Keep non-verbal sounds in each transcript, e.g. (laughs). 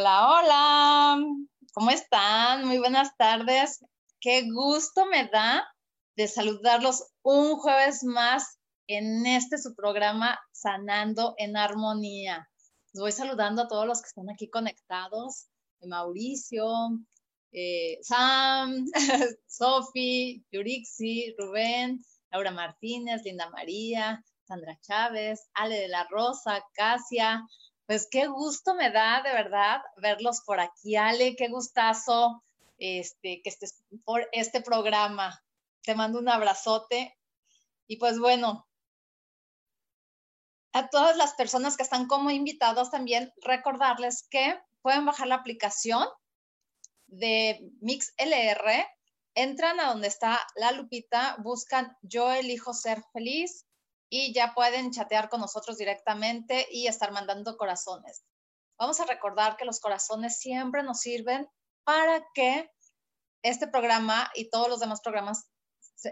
Hola, hola. ¿Cómo están? Muy buenas tardes. Qué gusto me da de saludarlos un jueves más en este su programa Sanando en Armonía. Les voy saludando a todos los que están aquí conectados. Mauricio, eh, Sam, (laughs) Sofi, Yurixi, Rubén, Laura Martínez, Linda María, Sandra Chávez, Ale de la Rosa, Casia, pues qué gusto me da de verdad verlos por aquí, Ale, qué gustazo este, que estés por este programa. Te mando un abrazote. Y pues bueno, a todas las personas que están como invitados también, recordarles que pueden bajar la aplicación de MixLR, entran a donde está la lupita, buscan Yo elijo ser feliz y ya pueden chatear con nosotros directamente y estar mandando corazones. Vamos a recordar que los corazones siempre nos sirven para que este programa y todos los demás programas,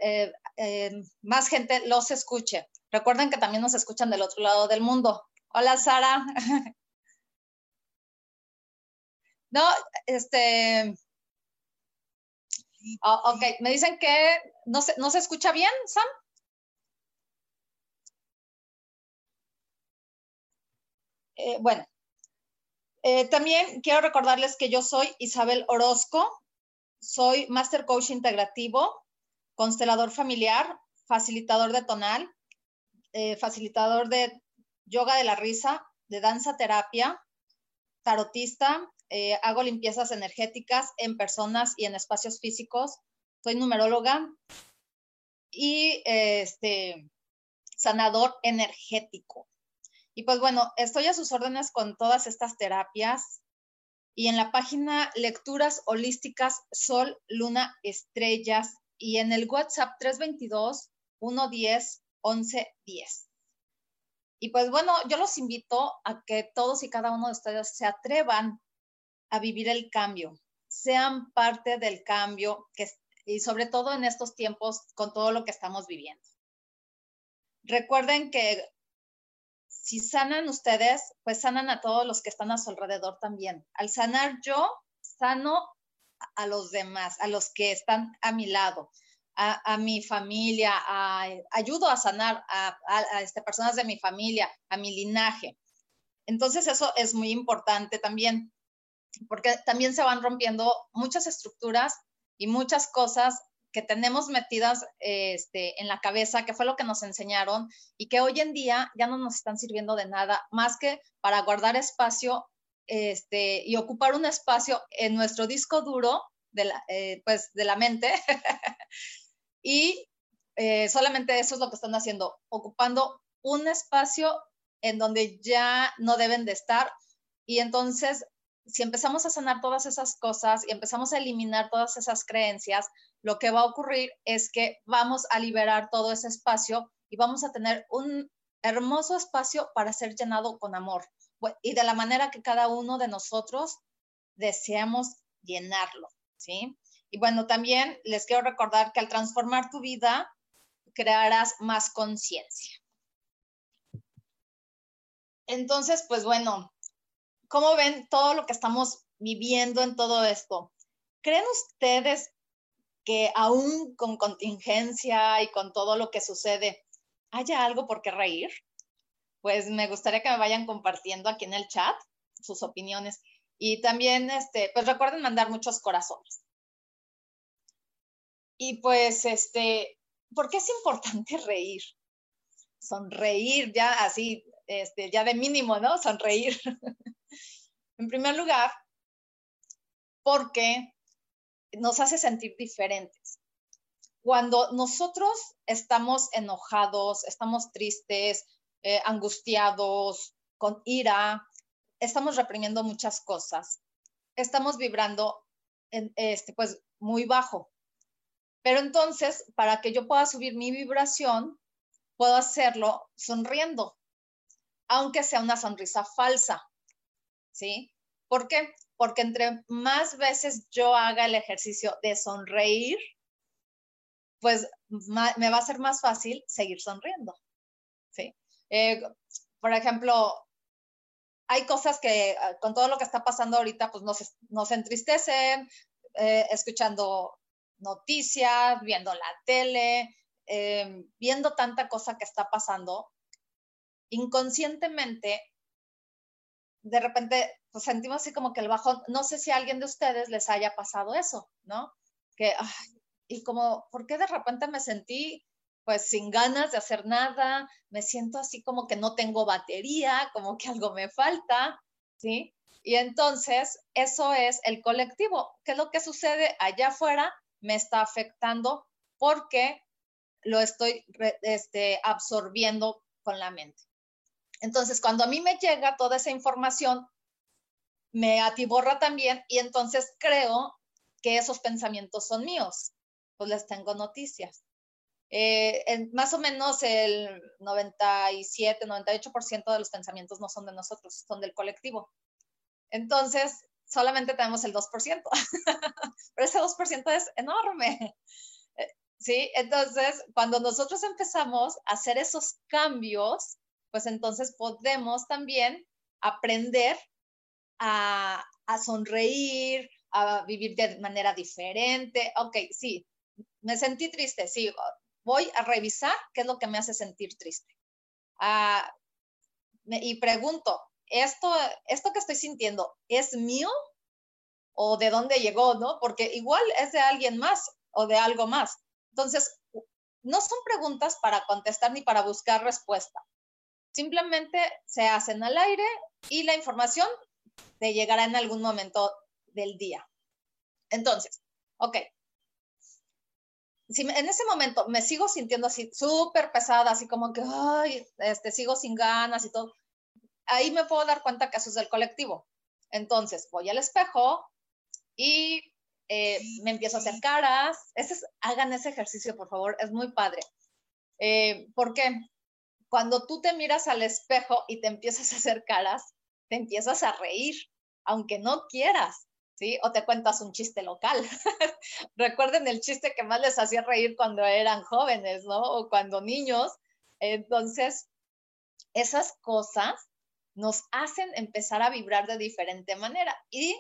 eh, eh, más gente los escuche. Recuerden que también nos escuchan del otro lado del mundo. Hola, Sara. (laughs) no, este... Oh, ok, me dicen que no se, no se escucha bien, Sam. Eh, bueno, eh, también quiero recordarles que yo soy Isabel Orozco, soy Master Coach Integrativo, constelador familiar, facilitador de tonal, eh, facilitador de yoga de la risa, de danza terapia, tarotista, hago limpiezas energéticas en personas y en espacios físicos, soy numeróloga y este, sanador energético. Y pues bueno, estoy a sus órdenes con todas estas terapias y en la página Lecturas Holísticas Sol, Luna, Estrellas y en el WhatsApp 322 110 1110. Y pues bueno, yo los invito a que todos y cada uno de ustedes se atrevan a vivir el cambio, sean parte del cambio que, y sobre todo en estos tiempos con todo lo que estamos viviendo. Recuerden que si sanan ustedes, pues sanan a todos los que están a su alrededor también. Al sanar yo, sano a los demás, a los que están a mi lado, a, mi familia, ayudo a sanar a, este, personas de mi familia, a mi linaje. Entonces eso es muy importante también, porque también se van rompiendo muchas estructuras y muchas cosas que tenemos metidas este, en la cabeza, que fue lo que nos enseñaron y que hoy en día ya no nos están sirviendo de nada más que para guardar espacio este, y ocupar un espacio en nuestro disco duro de la, eh, pues, de la mente. (laughs) y eh, solamente eso es lo que están haciendo, ocupando un espacio en donde ya no deben de estar. Y entonces si empezamos a sanar todas esas cosas y empezamos a eliminar todas esas creencias, lo que va a ocurrir es que vamos a liberar todo ese espacio y vamos a tener un hermoso espacio para ser llenado con amor y de la manera que cada uno de nosotros deseamos llenarlo, ¿sí? Y bueno, también les quiero recordar que al transformar tu vida, crearás más conciencia. Entonces, pues bueno, ¿Cómo ven todo lo que estamos viviendo en todo esto? ¿Creen ustedes que aún con contingencia y con todo lo que sucede, haya algo por qué reír? Pues me gustaría que me vayan compartiendo aquí en el chat sus opiniones. Y también, este, pues recuerden mandar muchos corazones. Y pues, este, ¿por qué es importante (laughs) reír? Sonreír ya así, este, ya de mínimo, ¿no? Sonreír. (laughs) en primer lugar, porque nos hace sentir diferentes. Cuando nosotros estamos enojados, estamos tristes, eh, angustiados, con ira, estamos reprimiendo muchas cosas. Estamos vibrando en, este, pues, muy bajo. Pero entonces, para que yo pueda subir mi vibración, puedo hacerlo sonriendo, aunque sea una sonrisa falsa. ¿Sí? ¿Por qué? Porque entre más veces yo haga el ejercicio de sonreír, pues me va a ser más fácil seguir sonriendo. ¿Sí? Eh, por ejemplo, hay cosas que ah, con todo lo que está pasando ahorita, pues nos, entristecen, eh, escuchando noticias, viendo la tele, eh, viendo tanta cosa que está pasando, inconscientemente, de repente, pues sentimos así como que el bajón, no sé si a alguien de ustedes les haya pasado eso, ¿no? Que, y como, ¿por qué de repente me sentí pues sin ganas de hacer nada, me siento así como que no tengo batería, como que algo me falta, ¿sí? Y entonces, eso es el colectivo. ¿Qué es lo que sucede allá afuera? Me está afectando porque lo estoy este, absorbiendo con la mente. Entonces, cuando a mí me llega toda esa información, me atiborra también y entonces creo que esos pensamientos son míos. Pues les tengo noticias. Eh, más o menos el 97, 98% de los pensamientos no son de nosotros, son del colectivo. Entonces, solamente tenemos el 2%, (laughs) pero ese 2% es enorme. Eh, ¿Sí? Entonces, cuando nosotros empezamos a hacer esos cambios, pues entonces podemos también aprender a, sonreír, a vivir de manera diferente. Ok, sí, me sentí triste, sí, voy a revisar qué es lo que me hace sentir triste. Ah, y pregunto, ¿esto, ¿esto que estoy sintiendo es mío o de dónde llegó, no? Porque igual es de alguien más o de algo más. Entonces, no son preguntas para contestar ni para buscar respuesta. Simplemente se hacen al aire y la información te llegará en algún momento del día. Entonces, ok, si en ese momento me sigo sintiendo así súper pesada, así como que, ay, este, sigo sin ganas y todo, ahí me puedo dar cuenta que eso es del colectivo. Entonces, voy al espejo y eh, me empiezo a hacer caras. Ese hagan ese ejercicio, por favor, es muy padre. Eh, porque cuando tú te miras al espejo y te empiezas a hacer caras, te empiezas a reír, aunque no quieras. ¿sí? O te cuentas un chiste local. (laughs) Recuerden el chiste que más les hacía reír cuando eran jóvenes, ¿no? O cuando niños. Entonces, esas cosas nos hacen empezar a vibrar de diferente manera. Y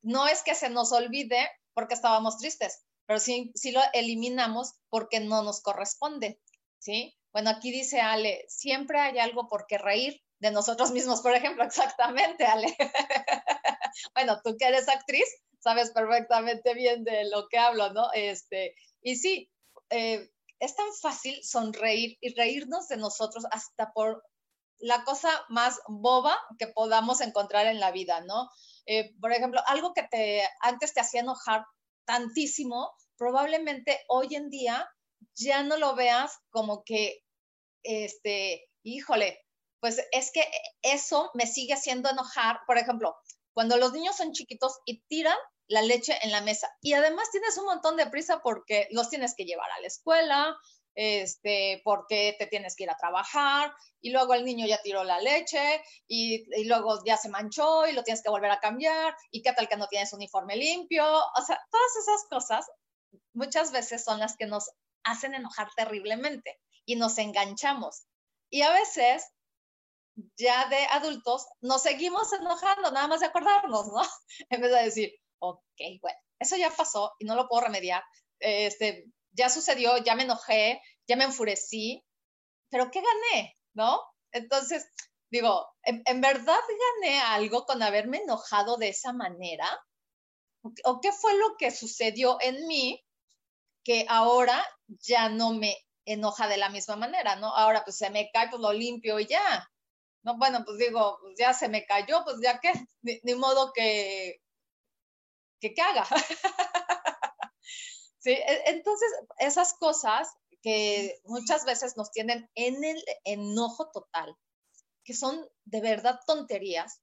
no es que se nos olvide porque estábamos tristes, pero sí, sí lo eliminamos porque no nos corresponde, ¿sí? Bueno, aquí dice Ale, siempre hay algo por qué reír de nosotros mismos, por ejemplo, (laughs) exactamente, Ale. (laughs) bueno, tú que eres actriz, sabes perfectamente bien de lo que hablo, ¿no? Este, y sí, eh, es tan fácil sonreír y reírnos de nosotros hasta por la cosa más boba que podamos encontrar en la vida, ¿no? Eh, por ejemplo, algo que te, antes te hacía enojar tantísimo, probablemente hoy en día ya no lo veas como que, este, híjole, pues es que eso me sigue haciendo enojar. Por ejemplo, cuando los niños son chiquitos y tiran la leche en la mesa y además tienes un montón de prisa porque los tienes que llevar a la escuela, este, porque te tienes que ir a trabajar y luego el niño ya tiró la leche y, y, luego ya se manchó y lo tienes que volver a cambiar y qué tal que no tienes uniforme limpio. O sea, todas esas cosas muchas veces son las que nos hacen enojar terriblemente y nos enganchamos. Y a veces ya de adultos nos seguimos enojando, nada más de acordarnos, ¿no? (laughs) En vez de decir, ok, bueno, eso ya pasó y no lo puedo remediar, este, ya sucedió, ya me enojé, ya me enfurecí, pero ¿qué gané? ¿No? Entonces, Digo, ¿en, verdad gané algo con haberme enojado de esa manera? ¿O qué fue lo que sucedió en mí que ahora ya no me enoja de la misma manera, ¿no? Ahora pues se me cae, pues lo limpio y ya. No, bueno, pues digo, pues ya se me cayó, pues ya que, (laughs) ni, modo que, que, haga. (laughs) sí, e, entonces esas cosas que muchas veces nos tienen en el enojo total, que son de verdad tonterías,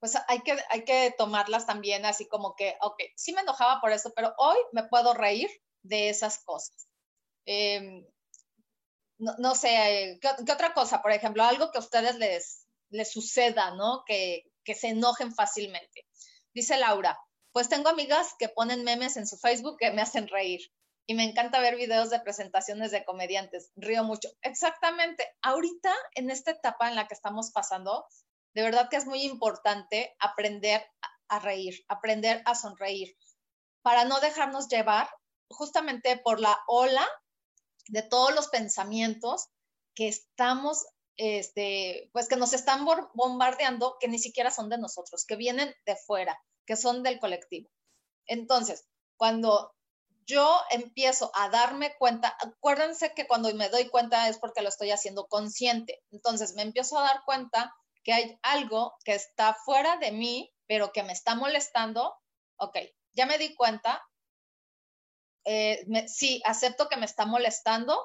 pues hay que, hay que tomarlas también así como que, ok, sí me enojaba por eso, pero hoy me puedo reír de esas cosas. Em, no, sé, ¿qué, otra cosa? Por ejemplo, algo que a ustedes les, les suceda, ¿no? Que, que se enojen fácilmente. Dice Laura, pues tengo amigas que ponen memes en su Facebook que me hacen reír y me encanta ver videos de presentaciones de comediantes. Río mucho. Exactamente. Ahorita, en esta etapa en la que estamos pasando, de verdad que es muy importante aprender a reír, aprender a sonreír, para no dejarnos llevar justamente por la ola de todos los pensamientos que estamos, este, pues que nos están bombardeando, que ni siquiera son de nosotros, que vienen de fuera, que son del colectivo. Entonces, cuando yo empiezo a darme cuenta, acuérdense que cuando me doy cuenta es porque lo estoy haciendo consciente. Entonces me empiezo a dar cuenta que hay algo que está fuera de mí, pero que me está molestando. Ok, ya me di cuenta. Eh, sí, acepto que me está molestando,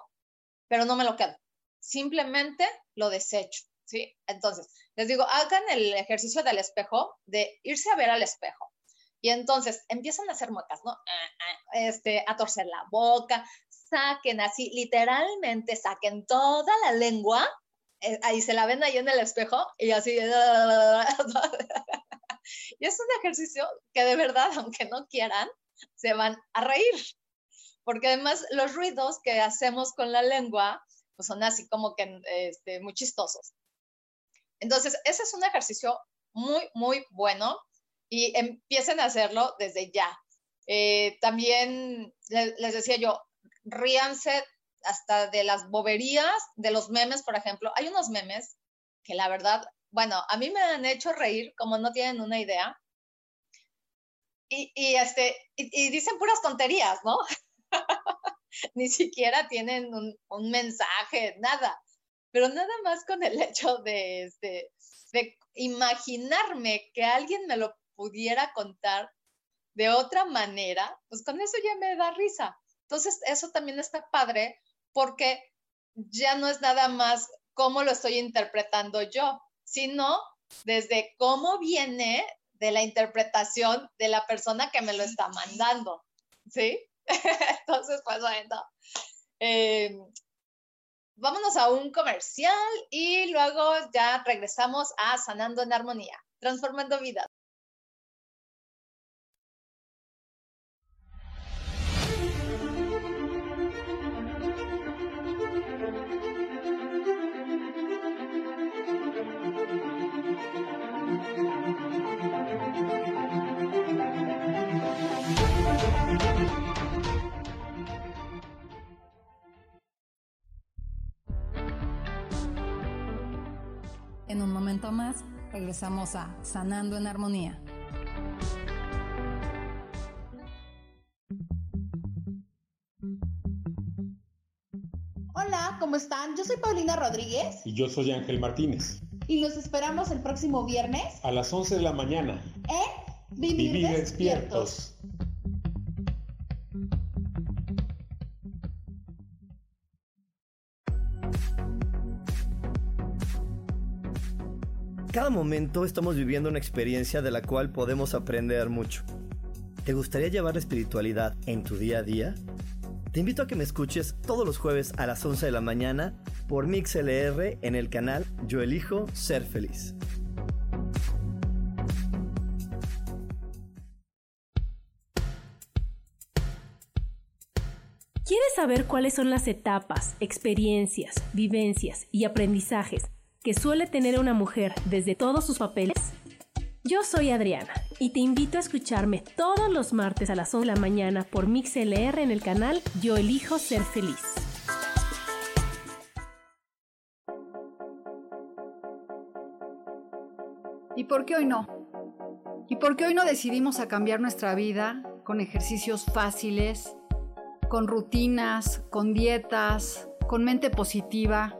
pero no me lo quedo. Simplemente lo desecho. ¿sí? Entonces, les digo, hagan el ejercicio del espejo, de irse a ver al espejo y entonces empiezan a hacer muecas, ¿no? Ah, ah, este, a torcer la boca, saquen así, literalmente saquen toda la lengua, ahí se la ven ahí en el espejo y así. (laughs) y es un ejercicio que de verdad, (laughs) aunque no quieran, se van a reír. Porque además los ruidos que hacemos con la lengua pues son así como que este, muy chistosos. Entonces, ese es un ejercicio muy, muy bueno y empiecen a hacerlo desde ya. Eh, también les decía yo, ríanse hasta de las boberías, de los memes, por ejemplo. Hay unos memes que la verdad, bueno, a mí me han hecho reír como no tienen una idea. Y, este, y, dicen puras tonterías, ¿no? (laughs) Ni siquiera tienen un, un, mensaje, nada. Pero nada más con el hecho de, este, de imaginarme que alguien me lo pudiera contar de otra manera, pues con eso ya me da risa. Entonces, eso también está padre porque ya no es nada más cómo lo estoy interpretando yo, sino desde cómo viene de la interpretación de la persona que me lo está mandando, ¿sí? (laughs) Entonces, pues bueno, eh, vámonos a un comercial y luego ya regresamos a Sanando en Armonía, transformando vidas. Regresamos a Sanando en Armonía. Hola, ¿cómo están? Yo soy Paulina Rodríguez. Y yo soy Ángel Martínez. Y los esperamos el próximo viernes. A las 11 de la mañana. En Vivir, despiertos. Cada momento estamos viviendo una experiencia de la cual podemos aprender mucho. ¿Te gustaría llevar la espiritualidad en tu día a día? Te invito a que me escuches todos los jueves a las 11 de la mañana por MixLR en el canal Yo elijo ser feliz. ¿Quieres saber cuáles son las etapas, experiencias, vivencias y aprendizajes que suele tener una mujer desde todos sus papeles? Yo soy Adriana y te invito a escucharme todos los martes a las 11 de la mañana por MixLR en el canal Yo elijo ser feliz. por qué hoy no? ¿Y por qué hoy no decidimos a cambiar nuestra vida con ejercicios fáciles, con rutinas, con dietas, con mente positiva?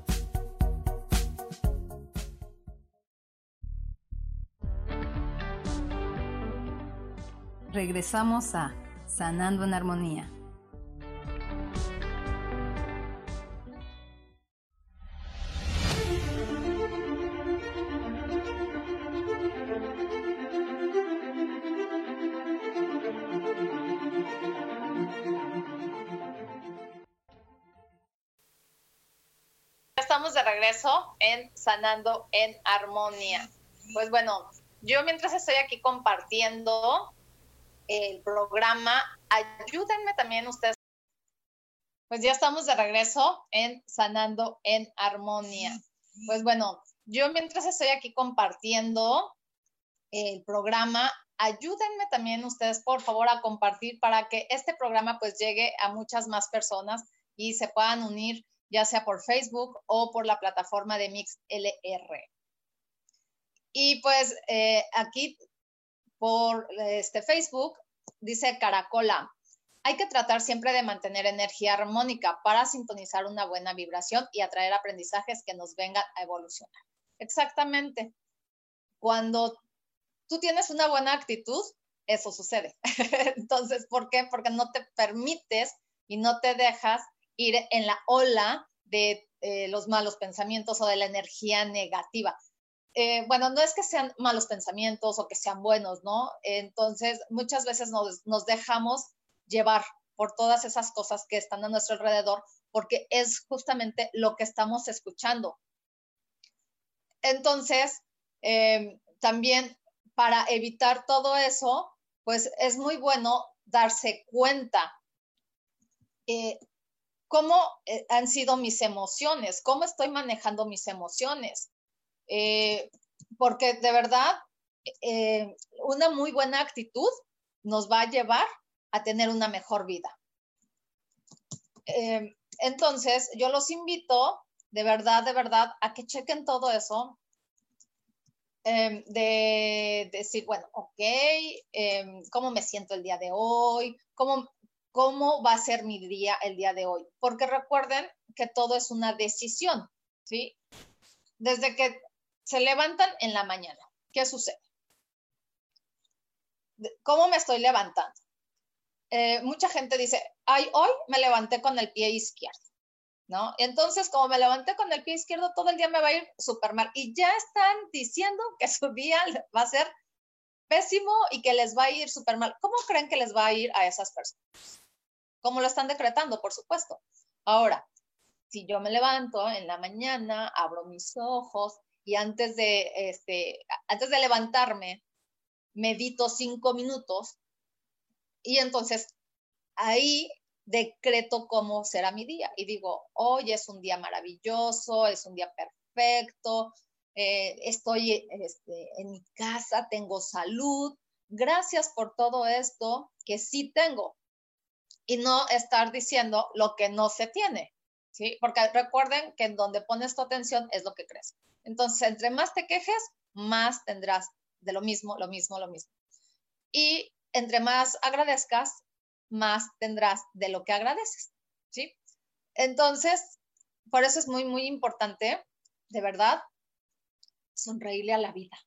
Regresamos a Sanando en Armonía. Estamos de regreso en Sanando en Armonía. Pues bueno, yo mientras estoy aquí compartiendo el programa, ayúdenme también ustedes. Pues ya estamos de regreso en Sanando en Armonía. Pues bueno, yo mientras estoy aquí compartiendo el programa, ayúdenme también ustedes, por favor, a compartir para que este programa pues llegue a muchas más personas y se puedan unir ya sea por Facebook o por la plataforma de MixLR. Y pues eh, aquí por este Facebook dice Caracola, hay que tratar siempre de mantener energía armónica para sintonizar una buena vibración y atraer aprendizajes que nos vengan a evolucionar. Exactamente. Cuando tú tienes una buena actitud, eso sucede. (laughs) Entonces, ¿por qué? Porque no te permites y no te dejas ir en la ola de eh, los malos pensamientos o de la energía negativa. Eh, bueno, no es que sean malos pensamientos o que sean buenos, ¿no? Entonces, muchas veces nos, nos dejamos llevar por todas esas cosas que están a nuestro alrededor, porque es justamente lo que estamos escuchando. Entonces, eh, también para evitar todo eso, pues es muy bueno darse cuenta eh, cómo eh, han sido mis emociones, cómo estoy manejando mis emociones. Eh, porque de verdad, eh, una muy buena actitud nos va a llevar a tener una mejor vida. entonces, yo los invito, de verdad, de verdad, a que chequen todo eso. de decir, bueno, ok, ¿cómo me siento el día de hoy? ¿Cómo, cómo va a ser mi día el día de hoy. Porque recuerden que todo es una decisión, ¿sí? Desde que se levantan en la mañana, ¿qué sucede? ¿Cómo me estoy levantando? Eh, mucha gente dice, ay, hoy me levanté con el pie izquierdo, ¿no? Entonces, como me levanté con el pie izquierdo, todo el día me va a ir súper mal. Y ya están diciendo que (laughs) su día va a ser pésimo y que les va a ir súper mal. ¿Cómo creen que les va a ir a esas personas? como lo están decretando, por supuesto. Ahora, si yo me levanto en la mañana, abro mis ojos y antes de, este, antes de levantarme, medito cinco minutos y entonces ahí decreto cómo será mi día y digo, hoy es un día maravilloso, es un día perfecto, eh, estoy este, en mi casa, tengo salud, gracias por todo esto que sí tengo y no estar diciendo lo que no se tiene, ¿sí? Porque recuerden que en donde pones tu atención es lo que crees. Entonces, entre más te quejes, más tendrás de lo mismo, lo mismo, lo mismo. Y entre más agradezcas, más tendrás de lo que agradeces, ¿sí? Entonces, por eso es muy, muy importante, de verdad, sonreírle a la vida.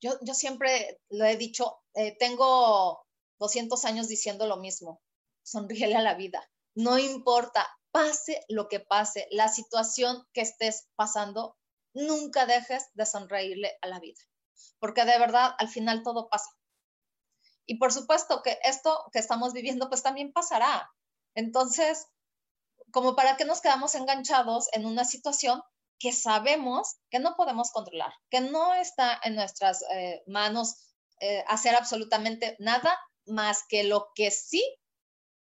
Yo, yo siempre lo he dicho, eh, tengo 200 años diciendo lo mismo sonríele a la vida. No importa, pase lo que pase, la situación que estés pasando, nunca dejes de sonreírle a la vida, porque de verdad al final todo pasa. Y por supuesto que esto que estamos viviendo pues también pasará. Entonces, como para qué nos quedamos enganchados en una situación que sabemos que no podemos controlar, que no está en nuestras eh, manos eh, hacer absolutamente nada más que lo que sí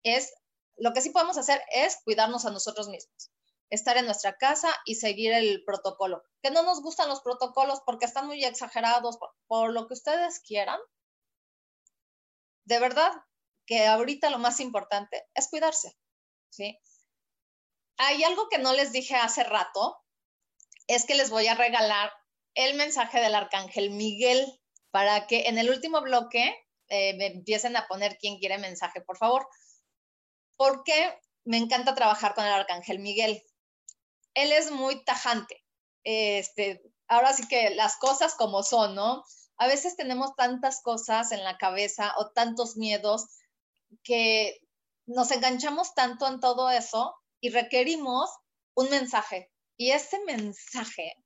es, lo que sí podemos hacer es cuidarnos a nosotros mismos, estar en nuestra casa y seguir el protocolo. Que no nos gustan los protocolos porque están muy exagerados, por, lo que ustedes quieran. De verdad que ahorita lo más importante es cuidarse, ¿sí? Hay algo que no les dije hace rato, es que les voy a regalar el mensaje del arcángel Miguel para que en el último bloque eh, me empiecen a poner quién quiere mensaje, por favor. Porque me encanta trabajar con el arcángel Miguel. Él es muy tajante. Este, ahora sí que las cosas como son, ¿no? A veces tenemos tantas cosas en la cabeza o tantos miedos que nos enganchamos tanto en todo eso y requerimos un mensaje. Y ese mensaje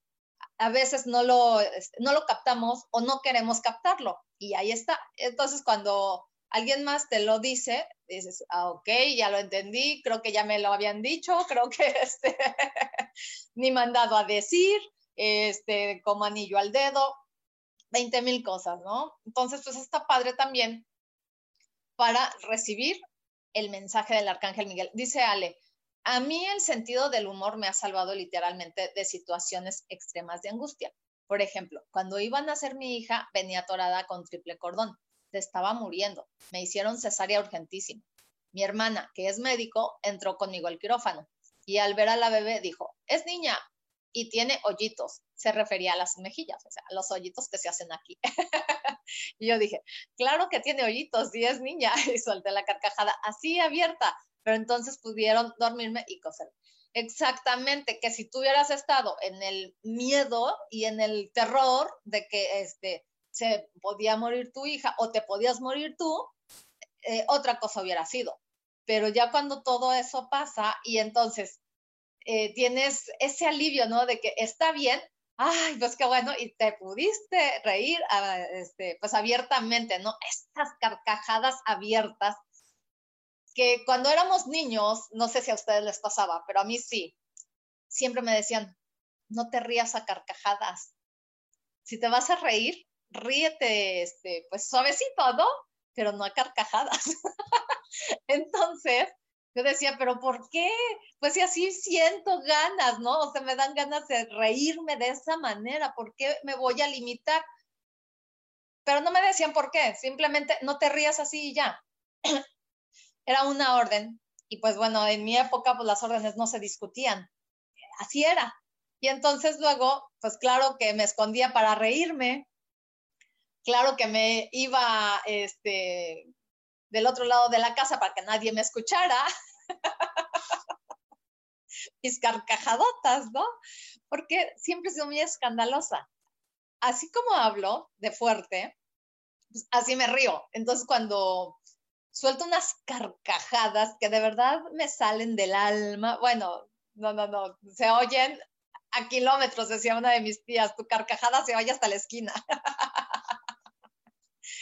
a veces no lo, este, no lo captamos o no queremos captarlo. Y ahí está. Entonces, cuando alguien más te lo dice, dices, ah, ok, ya lo entendí, creo que ya me lo habían dicho, (laughs) creo que este, (laughs) ni mandado a decir, este, como anillo al dedo, 20 mil cosas, ¿no? Entonces, pues está padre también para recibir el mensaje del Arcángel Miguel. Dice Ale, a mí el sentido del humor me ha salvado literalmente de situaciones extremas de angustia. Por ejemplo, cuando iban a ser mi hija, venía atorada con triple cordón. Estaba muriendo. Me hicieron cesárea urgentísima. Mi hermana, que es médico, entró conmigo al quirófano y al ver a la bebé dijo, es niña y tiene hoyitos. Se refería a las mejillas, o sea, a los hoyitos que se hacen aquí. (laughs) y yo dije, claro que tiene hoyitos y es niña. (laughs) Y solté la carcajada así abierta pero entonces pudieron dormirme y coser. Exactamente, que si tú hubieras estado en el miedo y en el terror de que este, se podía morir tu hija o te podías morir tú, eh, otra cosa hubiera sido. Pero ya cuando todo eso pasa y entonces eh, tienes ese alivio, ¿no? De que está bien, ay, pues qué bueno, y te pudiste reír, ah, este, pues abiertamente, ¿no? Estas carcajadas abiertas que cuando éramos niños, no sé si a ustedes les pasaba, pero a mí sí, siempre me decían, no te rías a carcajadas. Si te vas a reír, ríete, este, pues suavecito, ¿no? Pero no a carcajadas. (laughs) Entonces, yo decía, pero ¿por qué? Pues si así siento ganas, ¿no? O sea, me dan ganas de reírme de esa manera, ¿por qué me voy a limitar? Pero no me decían por qué, simplemente no te rías así y ya (clears throat) era una orden y pues bueno, en mi época pues las órdenes no se discutían, así era. Y entonces luego, pues claro que me escondía para reírme, claro que me iba este, del otro lado de la casa para que nadie me escuchara. (laughs) Mis carcajadotas, ¿no? Porque siempre he sido muy escandalosa. Así como hablo de fuerte, pues así me río. Entonces cuando suelto unas carcajadas que de verdad me salen del alma. Bueno, no, no, no, se oyen a kilómetros, decía una de mis tías, tu carcajada se oye hasta la esquina. (laughs)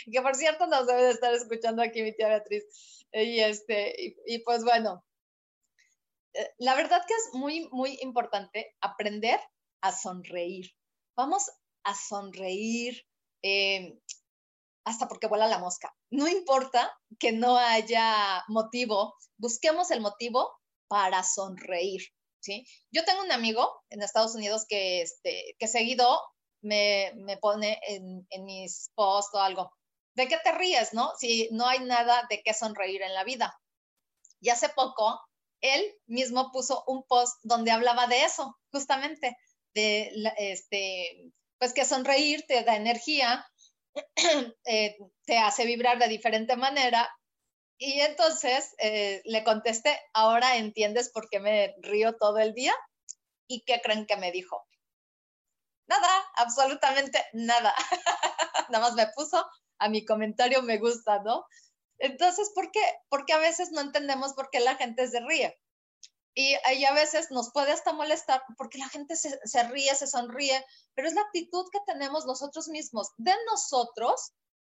(laughs) que por cierto nos debe de estar escuchando aquí mi tía Beatriz. Y, este, y, pues bueno, eh, la verdad que es muy, muy importante aprender a sonreír. Vamos a sonreír. Eh, hasta porque vuela la mosca. No importa que no haya motivo, busquemos el motivo para sonreír, ¿sí? Yo tengo un amigo en Estados Unidos que, este, que seguido me, me pone en, en mis posts o algo. ¿De qué te ríes, no? Si no hay nada de qué sonreír en la vida. Y hace poco, él mismo puso un post donde hablaba de eso, justamente, de este, pues que sonreír te da energía, (clears throat) Eh, te hace vibrar de diferente manera. Y entonces eh, le contesté, ahora entiendes por qué me río todo el día. ¿Y qué creen que me dijo? Nada, absolutamente nada. (laughs) nada más me puso a mi comentario me gusta, ¿no? Entonces, ¿por qué? Porque a veces no entendemos por qué la gente se ríe. Y, a veces nos puede hasta molestar porque la gente se, ríe, se sonríe, pero es la actitud que tenemos nosotros mismos, de nosotros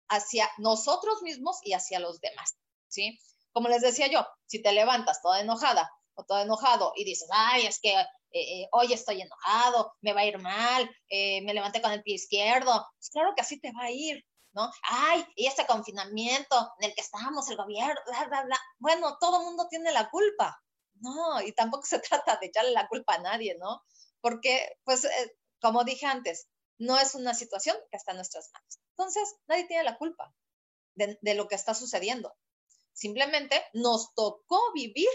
hacia nosotros mismos y hacia los demás, ¿sí? Como les decía yo, si te levantas toda enojada o todo enojado y dices, ay, es que eh, eh, hoy estoy enojado, me va a ir mal, eh, me levanté con el pie izquierdo, pues claro que así te va a ir, ¿no? Ay, y este confinamiento en el que estábamos, el gobierno, bla, bla, bla. Bueno, todo el mundo tiene la culpa. No, y tampoco se (laughs) trata de echarle la culpa a nadie, ¿no? Porque, pues, eh, como dije antes, no es una situación que está en nuestras manos. Entonces, nadie tiene la culpa de, de lo que está sucediendo. Simplemente nos tocó vivir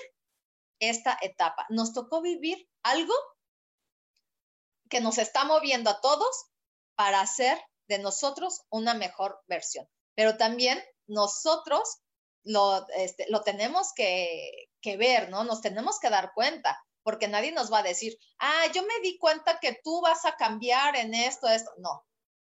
esta etapa, nos tocó vivir algo que nos está moviendo a todos para hacer de nosotros una mejor versión. Pero también nosotros lo, este, lo tenemos que, que, ver, ¿no? Nos tenemos que dar cuenta, porque nadie nos va a decir, ah, yo me di cuenta que tú vas a cambiar en esto, esto. No,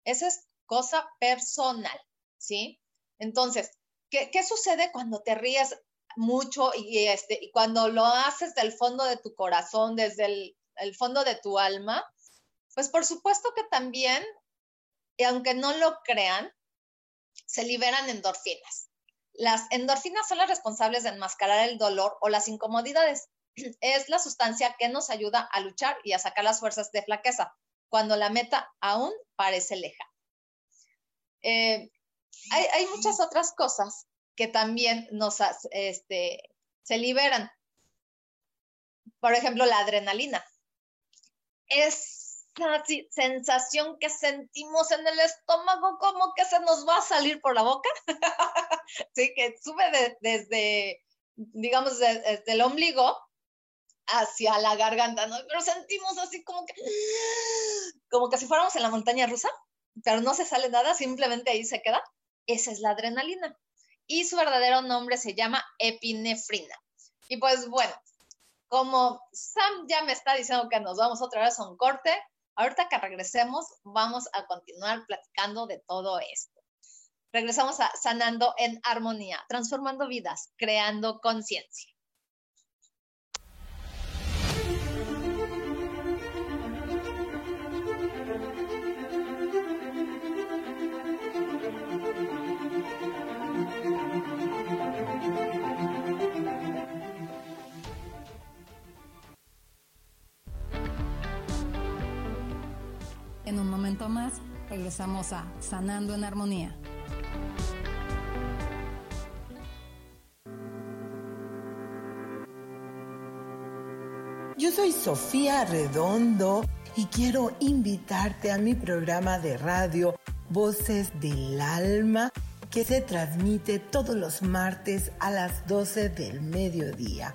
esa es cosa personal, ¿sí? Entonces, ¿qué, qué sucede cuando te ríes mucho y, este, y cuando lo haces del fondo de tu corazón, desde el, el fondo de tu alma? Pues por supuesto que también, y aunque no lo crean, se liberan endorfinas. Las endorfinas son las responsables de enmascarar el dolor o las incomodidades. (clears throat) Es la sustancia que nos ayuda a luchar y a sacar las fuerzas de flaqueza cuando la meta aún parece lejana. Eh, hay, hay, muchas otras cosas que también nos este, se liberan. Por ejemplo, la adrenalina. Es sensación que sentimos en el estómago, como que se nos va a salir por la boca. (laughs) sí, que sube desde, digamos, desde, el ombligo hacia la garganta, ¿no? Pero sentimos así como que, como que si fuéramos en la montaña rusa, pero no se sale nada, simplemente ahí se queda. Esa es la adrenalina. Y su verdadero nombre se llama epinefrina. Y pues bueno, como Sam ya me está diciendo que nos vamos otra vez a un corte, Ahorita que regresemos, vamos a continuar platicando de todo esto. Regresamos a Sanando en Armonía, transformando vidas, creando conciencia. Momento más, regresamos a Sanando en Armonía. Yo soy Sofía Redondo y quiero invitarte a mi programa de radio Voces del Alma que se transmite todos los martes a las 12 del mediodía.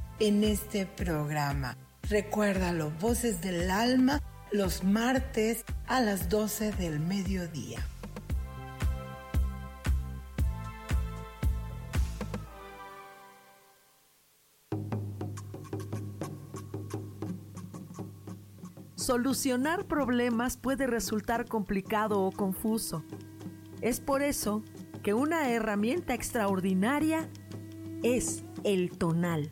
en este programa. Recuérdalo, Voces del Alma, los martes a las 12 del mediodía. Solucionar problemas puede resultar complicado o confuso. Es por eso que una herramienta extraordinaria es el tonal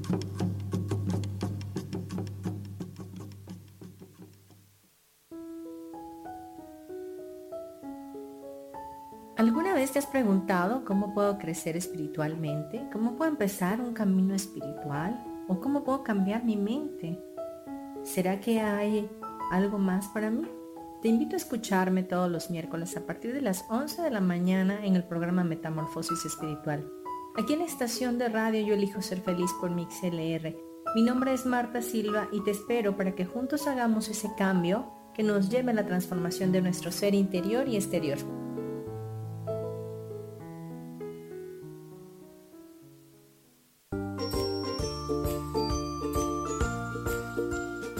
Te has preguntado cómo puedo crecer espiritualmente? ¿Cómo puedo empezar un camino espiritual? ¿O cómo puedo cambiar mi mente? ¿Será que hay algo más para mí? Te invito a escucharme todos los miércoles a partir de las 11 de la mañana en el programa Metamorfosis Espiritual. Aquí en la estación de radio Yo elijo ser feliz por mi XLR. Mi nombre es Marta Silva y te espero para que juntos hagamos ese cambio que nos lleve a la transformación de nuestro ser interior y exterior.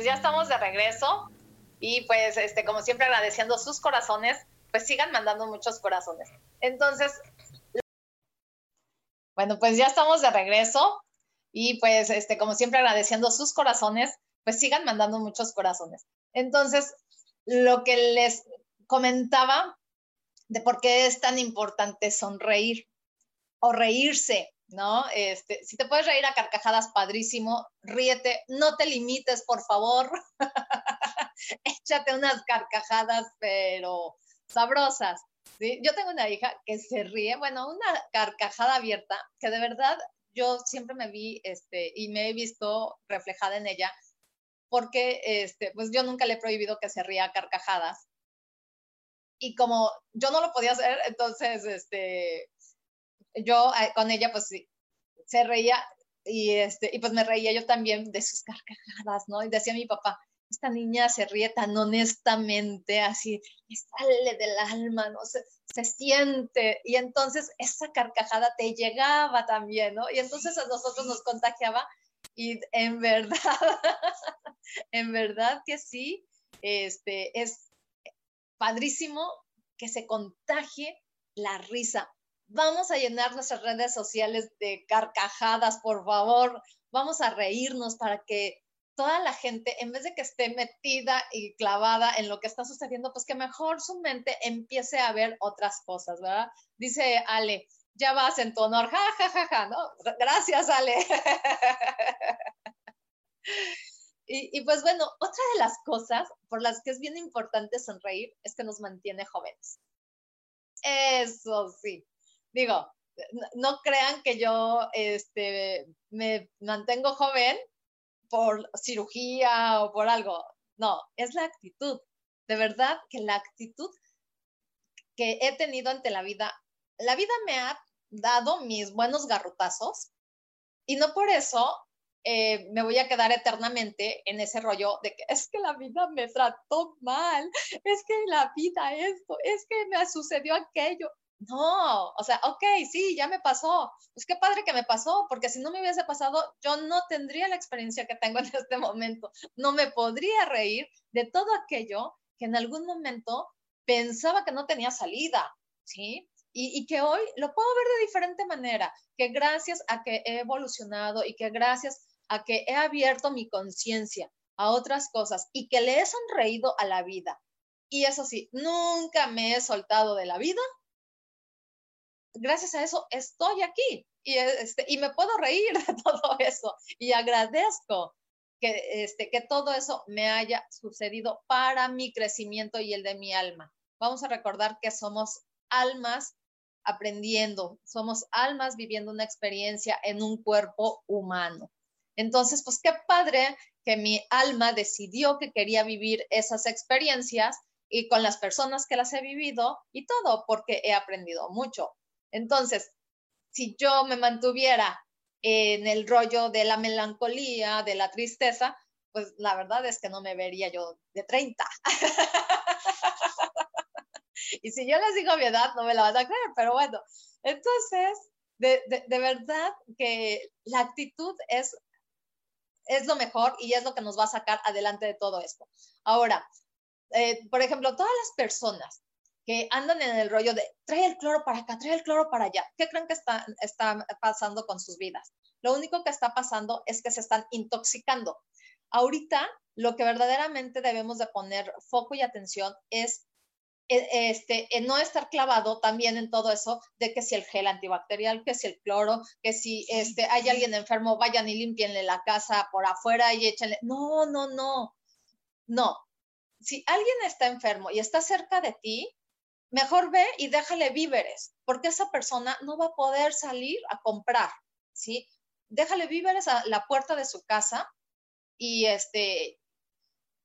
Pues ya estamos de regreso y pues este como siempre agradeciendo sus corazones, pues sigan mandando muchos corazones. Entonces, bueno, pues ya estamos de regreso y pues este como siempre agradeciendo sus corazones, pues sigan mandando muchos corazones. Entonces, lo que les comentaba de por qué es tan importante sonreír o reírse, ¿no? Este, si te puedes reír a carcajadas, padrísimo, ríete, no te limites, por favor. (laughs) Échate unas carcajadas, pero sabrosas. ¿sí? Yo tengo una hija que se ríe, bueno, una carcajada abierta, que de verdad yo siempre me vi este, y me he visto reflejada en ella, porque este, pues yo nunca le he prohibido que se ría a carcajadas. Y como yo no lo podía hacer, entonces este, yo eh, con ella pues se reía y, este, y pues me reía yo también de sus carcajadas, ¿no? Y decía mi papá, esta niña se ríe tan honestamente, así, sale del alma, ¿no? Se, se siente, y entonces esa carcajada te llegaba también, ¿no? Y entonces a nosotros nos contagiaba y en verdad, (laughs) en verdad que sí, este, es padrísimo que se contagie la risa. Vamos a llenar nuestras redes sociales de carcajadas, por favor. Vamos a reírnos para que toda la gente, en vez de que esté metida y clavada en lo que está sucediendo, pues que mejor su mente empiece a ver otras cosas, ¿verdad? Dice Ale, ya vas en tu honor, ja, ja, ja, ja, ¿no? Gracias, Ale. (laughs) y, y pues bueno, otra de las cosas por las que es bien importante sonreír es que nos mantiene jóvenes. Eso sí, digo, no crean que yo este, me mantengo joven por cirugía o por algo. No, es la actitud. De verdad que la actitud que he tenido ante la vida, la vida me ha dado mis buenos garrotazos y no por eso eh, me voy a quedar eternamente en ese rollo de que es que la vida me trató mal, es que la vida esto, es que me sucedió aquello. No, o sea, ok, sí, ya me pasó. Pues qué padre que me pasó, porque si no me hubiese pasado, yo no tendría la experiencia que tengo (laughs) en este momento. No me podría reír de todo aquello que en algún momento pensaba que no tenía salida, ¿sí? Y, y, que hoy lo puedo ver de diferente manera, que gracias a que he evolucionado y que gracias a que he abierto mi conciencia a otras cosas y que le he sonreído a la vida. Y eso sí, nunca me he soltado de la vida gracias a eso estoy aquí y, este, y me puedo reír (laughs) de todo eso y agradezco que, este, que todo eso me haya sucedido para mi crecimiento y el de mi alma. Vamos a recordar que somos almas aprendiendo, somos almas viviendo una experiencia en un cuerpo humano. Entonces, pues qué padre que mi alma decidió que quería vivir esas experiencias y con las personas que las he vivido y todo, porque he aprendido mucho. Entonces, si yo me mantuviera en el rollo de la melancolía, de la tristeza, pues la verdad es que no me vería yo de 30. (laughs) y si yo les digo mi edad, no me la van a creer, pero bueno, entonces, de, verdad que la actitud es, es lo mejor y es lo que nos va a sacar adelante de todo esto. Ahora, eh, por ejemplo, todas las personas que andan en el rollo de trae el cloro para acá, trae el cloro para allá. ¿Qué creen que está, está pasando con sus vidas? Lo único que está pasando es que se están intoxicando. Ahorita lo que verdaderamente debemos de poner foco y atención es e, este, en no estar clavado también en todo eso de que si el gel antibacterial, que si el cloro, que si este, hay alguien enfermo, vayan y limpienle la casa por afuera y échenle. No, no, no No, si alguien está enfermo y está cerca de ti, mejor ve y déjale víveres, porque esa persona no va a poder salir a comprar, ¿sí? Déjale víveres a la puerta de su casa y este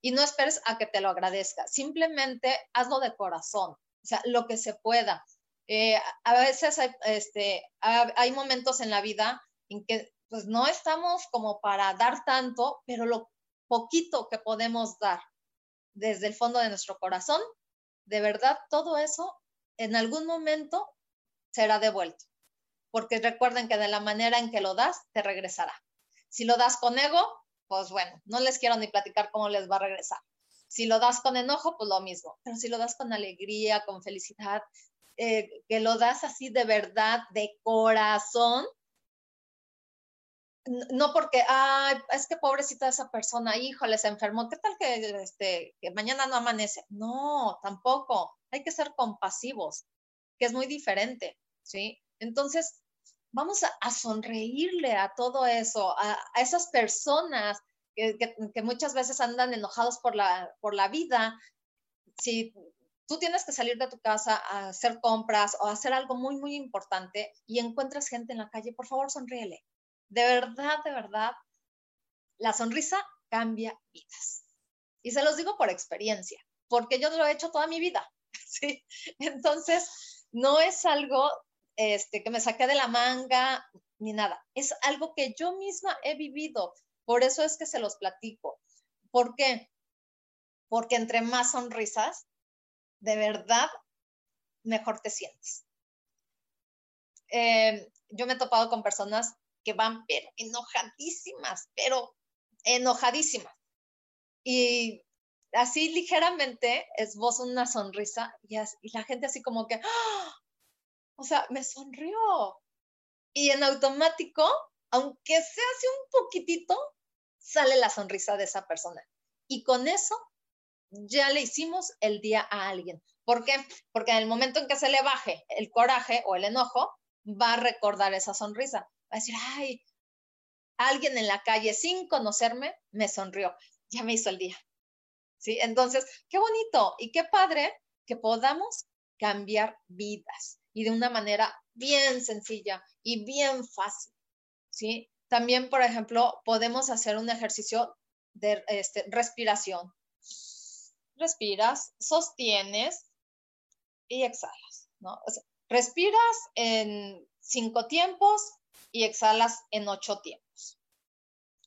y no esperes a que te lo agradezca, simplemente hazlo de corazón, o sea, lo que se pueda. Eh, a veces hay, este, hay momentos en la vida en que pues no estamos como para dar tanto, pero lo poquito que podemos dar desde el fondo de nuestro corazón, de verdad todo eso en algún momento será devuelto. Porque recuerden que de la manera en que lo das, te regresará. Si lo das con ego, pues bueno, no les quiero ni platicar cómo les va a regresar. Si lo das con enojo, pues lo mismo. Pero si lo das con alegría, con felicidad, eh, que lo das así de verdad, de corazón, no porque, ay, es que pobrecita esa persona, híjole, se enfermó, ¿qué tal que, este, que mañana no amanece? No, tampoco, hay que ser compasivos, que es muy diferente, ¿sí? Entonces, vamos a, sonreírle a todo eso, a, esas personas que, que, muchas veces andan enojados por la, por la vida. Si tú tienes que salir de tu casa a hacer compras o hacer algo muy, muy importante y encuentras gente en la calle, por favor, sonríele de verdad, de verdad, la sonrisa cambia vidas. Y se los digo por experiencia, porque yo lo he hecho toda mi vida, (laughs) ¿sí? Entonces, no es algo este, que me saqué de la manga ni nada, es algo que yo misma he vivido, por eso es que se los platico. ¿Por qué? Porque entre más sonrisas, de verdad, mejor te sientes. Eh, yo me he topado con personas que van pero enojadísimas, pero enojadísimas. Y así ligeramente esbozo una sonrisa y, la gente así como que, ¡ah! o sea, me sonrió. Y en automático, aunque sea así un poquitito, sale la sonrisa de esa persona. Y con eso ya le hicimos el día a alguien. ¿Por qué? Porque en el momento en que se le baje el coraje o el enojo, va a recordar esa sonrisa a decir, ay, alguien en la calle sin conocerme me sonrió, ya me hizo el día. ¿Sí? Entonces, qué bonito y qué padre que podamos cambiar vidas y de una manera bien sencilla y bien fácil. ¿Sí? También, por ejemplo, podemos hacer un ejercicio de este, respiración. Respiras, sostienes y exhalas, ¿no? respiras en cinco tiempos, y exhalas en ocho tiempos.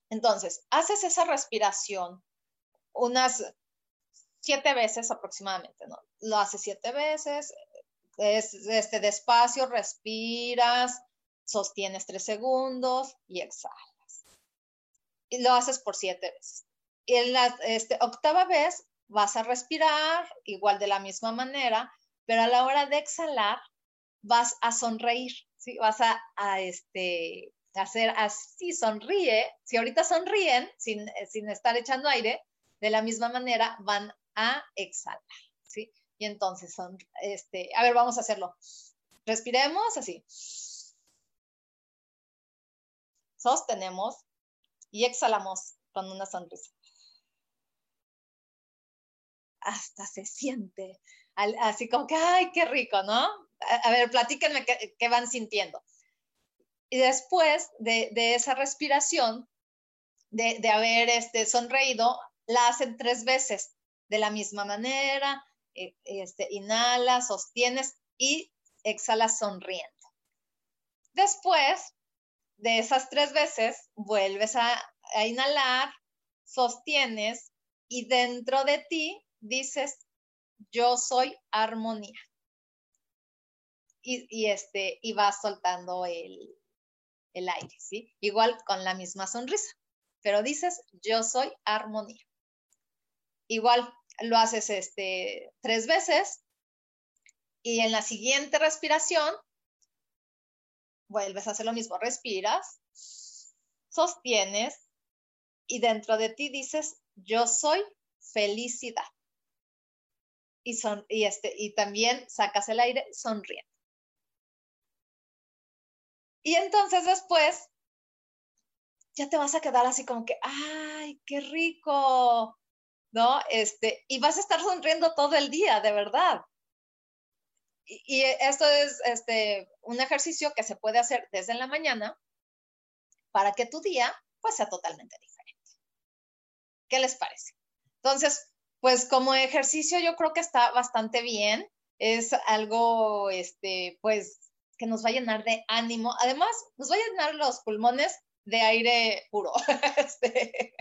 Entonces, haces esa respiración unas siete veces aproximadamente, ¿no? Lo haces siete veces, es este despacio, respiras, sostienes tres segundos y exhalas. Y lo haces por siete veces. Y en la este, octava vez vas a respirar igual de la misma manera, pero a la hora de exhalar vas a sonreír. ¿Sí? Vas a, este, hacer así, sonríe. Si ahorita sonríen sin, eh, sin estar echando aire, de la misma manera van a exhalar, ¿sí? Y entonces son, este, a ver, vamos a hacerlo. Respiremos así. Sostenemos y exhalamos con una sonrisa. Hasta se siente así como que, ay, qué rico, ¿no? A, ver, platíquenme qué, van sintiendo. Y después de, esa respiración, de, haber este, sonreído, la hacen tres veces de la misma manera. E, este, inhalas, sostienes y exhalas sonriendo. Después de esas tres veces, vuelves a inhalar, sostienes y dentro de ti dices, yo soy armonía y, este, y vas soltando el, el aire, ¿sí? Igual con la misma sonrisa, pero dices, yo soy armonía. Igual lo haces este, tres veces y en la siguiente respiración vuelves a hacer lo mismo, respiras, sostienes y dentro de ti dices, yo soy felicidad. Y, son, y, este, y también sacas el aire sonriendo. Y entonces después ya te vas a quedar así como que, ay, qué rico. ¿no? Este, y vas a estar sonriendo todo el día, de verdad. Y, esto es este, un ejercicio que se puede hacer desde la mañana para que tu día pues sea totalmente diferente. ¿Qué les parece? Entonces, pues como ejercicio yo creo que está bastante bien. Es algo, este, pues, que nos va a llenar de ánimo. Además, nos va a llenar los pulmones de aire puro. (laughs) Este,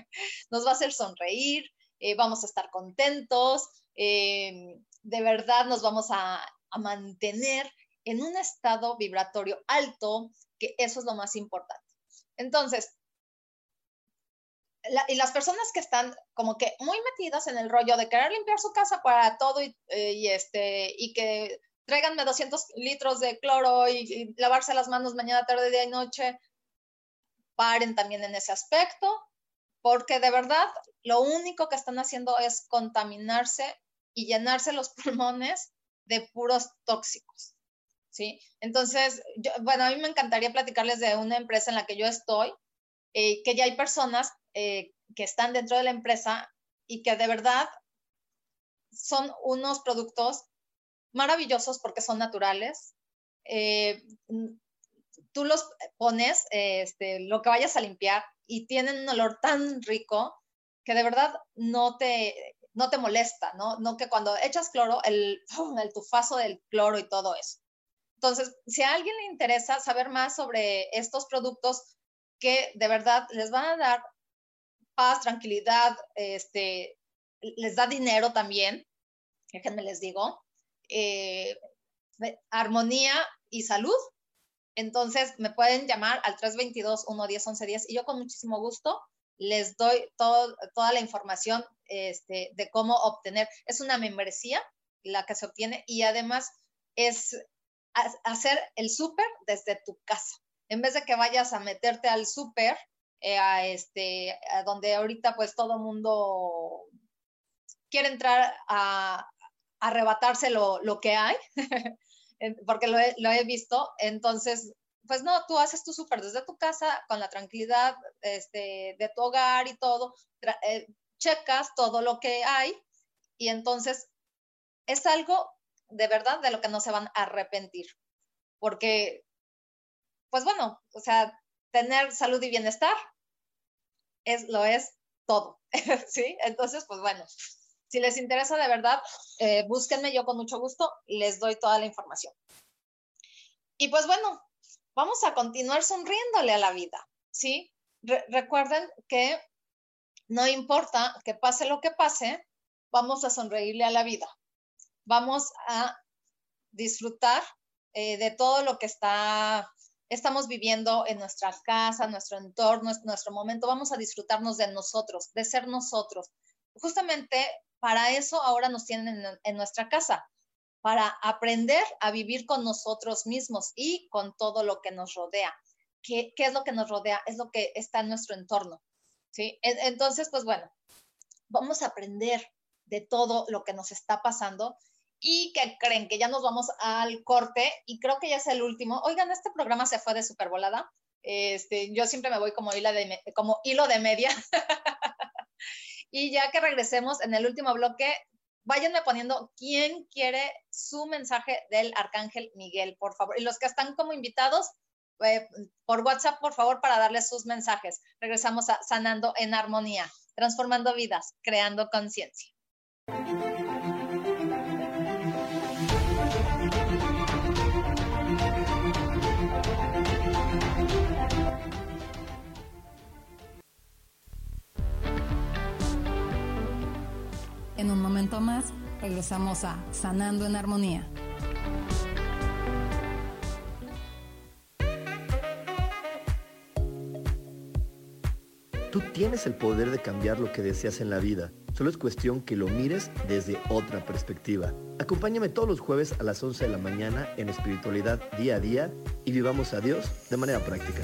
nos va a hacer sonreír, eh, vamos a estar contentos, eh, de verdad nos vamos a, mantener en un estado vibratorio alto, que eso es lo más importante. Entonces, y las personas que están como que muy metidas en el rollo de querer limpiar su casa para todo y, eh, este, y que tráiganme 200 litros de cloro y, lavarse las manos mañana, tarde, día y noche, paren también en ese aspecto, porque de verdad lo único que están haciendo es contaminarse y llenarse los (laughs) pulmones de puros tóxicos. ¿Sí? Entonces, bueno, a mí me encantaría platicarles de una empresa en la que yo estoy, eh, que ya hay personas eh, que están dentro de la empresa y que de verdad son unos productos maravillosos porque son naturales. Eh, tú los pones, este, lo que vayas a limpiar, y tienen un olor tan rico que de verdad no te, no te molesta, ¿no? No que cuando echas cloro, el, el tufazo del cloro y todo eso. Entonces, si a alguien le interesa saber más sobre estos productos que de verdad les van a dar paz, tranquilidad, este, les da dinero también, déjenme les digo, eh, armonía y salud, entonces me pueden llamar al 322-110-1110 y yo con muchísimo gusto les doy toda la información este, de cómo obtener. Es una membresía la que se obtiene y además es hacer el súper desde tu casa. En vez de que vayas a meterte al súper, eh, a este, a donde ahorita pues todo mundo quiere entrar a, arrebatarse lo, lo que hay, (laughs) porque lo he, visto. Entonces, pues no, tú haces tu súper desde tu casa con la tranquilidad este, de tu hogar y todo, eh, checas todo lo que hay y entonces es algo de verdad de lo que no se van a arrepentir, porque, pues bueno, o sea, tener salud y bienestar es, lo es todo, (laughs) ¿sí? Entonces, pues bueno, si les interesa de verdad, eh, búsquenme, yo con mucho gusto les doy toda la información. Y pues bueno, vamos a continuar sonriéndole a la vida, ¿sí? recuerden que no importa que pase lo que pase, vamos a sonreírle a la vida. Vamos a disfrutar eh, de todo lo que está, estamos viviendo en nuestra casa, nuestro entorno, nuestro momento. Vamos a disfrutarnos de nosotros, de ser nosotros. Justamente para eso ahora nos tienen en, nuestra casa, para aprender a vivir con nosotros mismos y con todo lo que nos rodea. ¿Qué, es lo que nos rodea? Es lo que está en nuestro entorno. ¿sí? Entonces, pues bueno, vamos a aprender de todo lo que nos está pasando y que creen que ya nos vamos al corte y creo que ya es el último. Oigan, este programa se fue de super volada. Este, yo siempre me voy como hilo de, como hilo de media. (laughs) Y ya que regresemos en el último bloque, váyanme poniendo quién quiere su mensaje del Arcángel Miguel, por favor. Y los que están como invitados, eh, por WhatsApp, por favor, para darles sus mensajes. Regresamos a Sanando en Armonía, transformando vidas, creando conciencia. En un momento más, regresamos a Sanando en Armonía. Tú tienes el poder de cambiar lo que deseas en la vida. Solo es cuestión que lo mires desde otra perspectiva. Acompáñame todos los jueves a las 11 de la mañana en espiritualidad día a día y vivamos a Dios de manera práctica.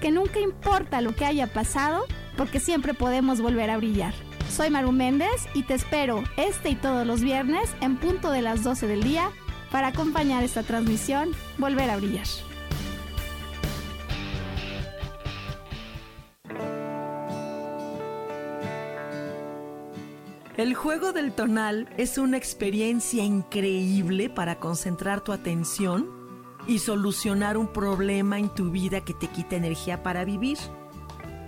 que nunca importa lo que haya pasado, porque siempre podemos volver a brillar. Soy Maru Méndez y te espero este y todos los viernes en punto de las 12 del día para acompañar esta transmisión, volver a brillar. El juego del tonal es una experiencia increíble para concentrar tu atención y solucionar un problema en tu vida que te quita energía para vivir.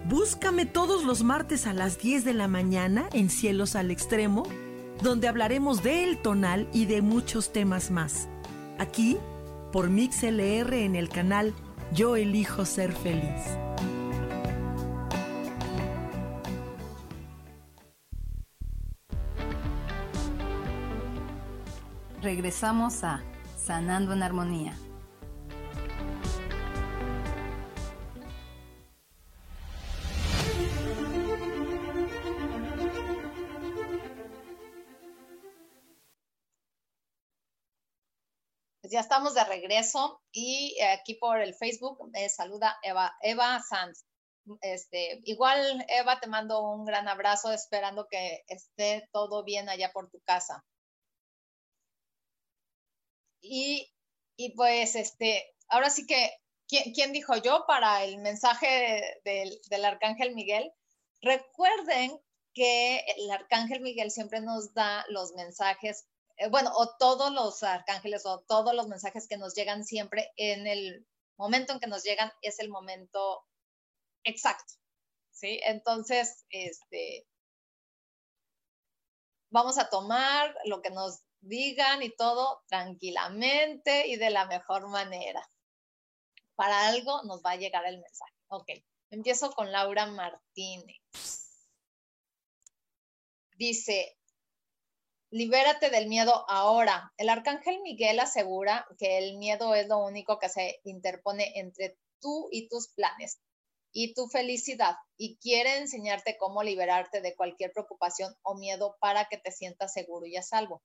Búscame todos los martes a las 10 de la mañana en Cielos al Extremo donde hablaremos del tonal y de muchos temas más. Aquí, por MixLR en el canal Yo elijo ser feliz. Regresamos a Sanando en Armonía. Ya estamos de regreso y aquí por el Facebook me saluda Eva, Eva Sanz. Este, igual, Eva, te mando un gran abrazo, esperando que esté todo bien allá por tu casa. Y, pues, este, ahora sí que, ¿quién, dijo yo para el mensaje del, del Arcángel Miguel? Recuerden que el Arcángel Miguel siempre nos da los mensajes eh, bueno, o todos los arcángeles o todos los mensajes que nos llegan siempre en el momento en que nos llegan es el momento exacto, ¿sí? Entonces, este, vamos a tomar lo que nos digan y todo tranquilamente y de la mejor manera. Para algo nos va a llegar el mensaje. Ok, empiezo con Laura Martínez. Dice, Libérate del miedo ahora. El arcángel Miguel asegura que el miedo es lo único que se interpone entre tú y tus planes y tu felicidad y quiere enseñarte cómo liberarte de cualquier preocupación o miedo para que te sientas seguro y a salvo.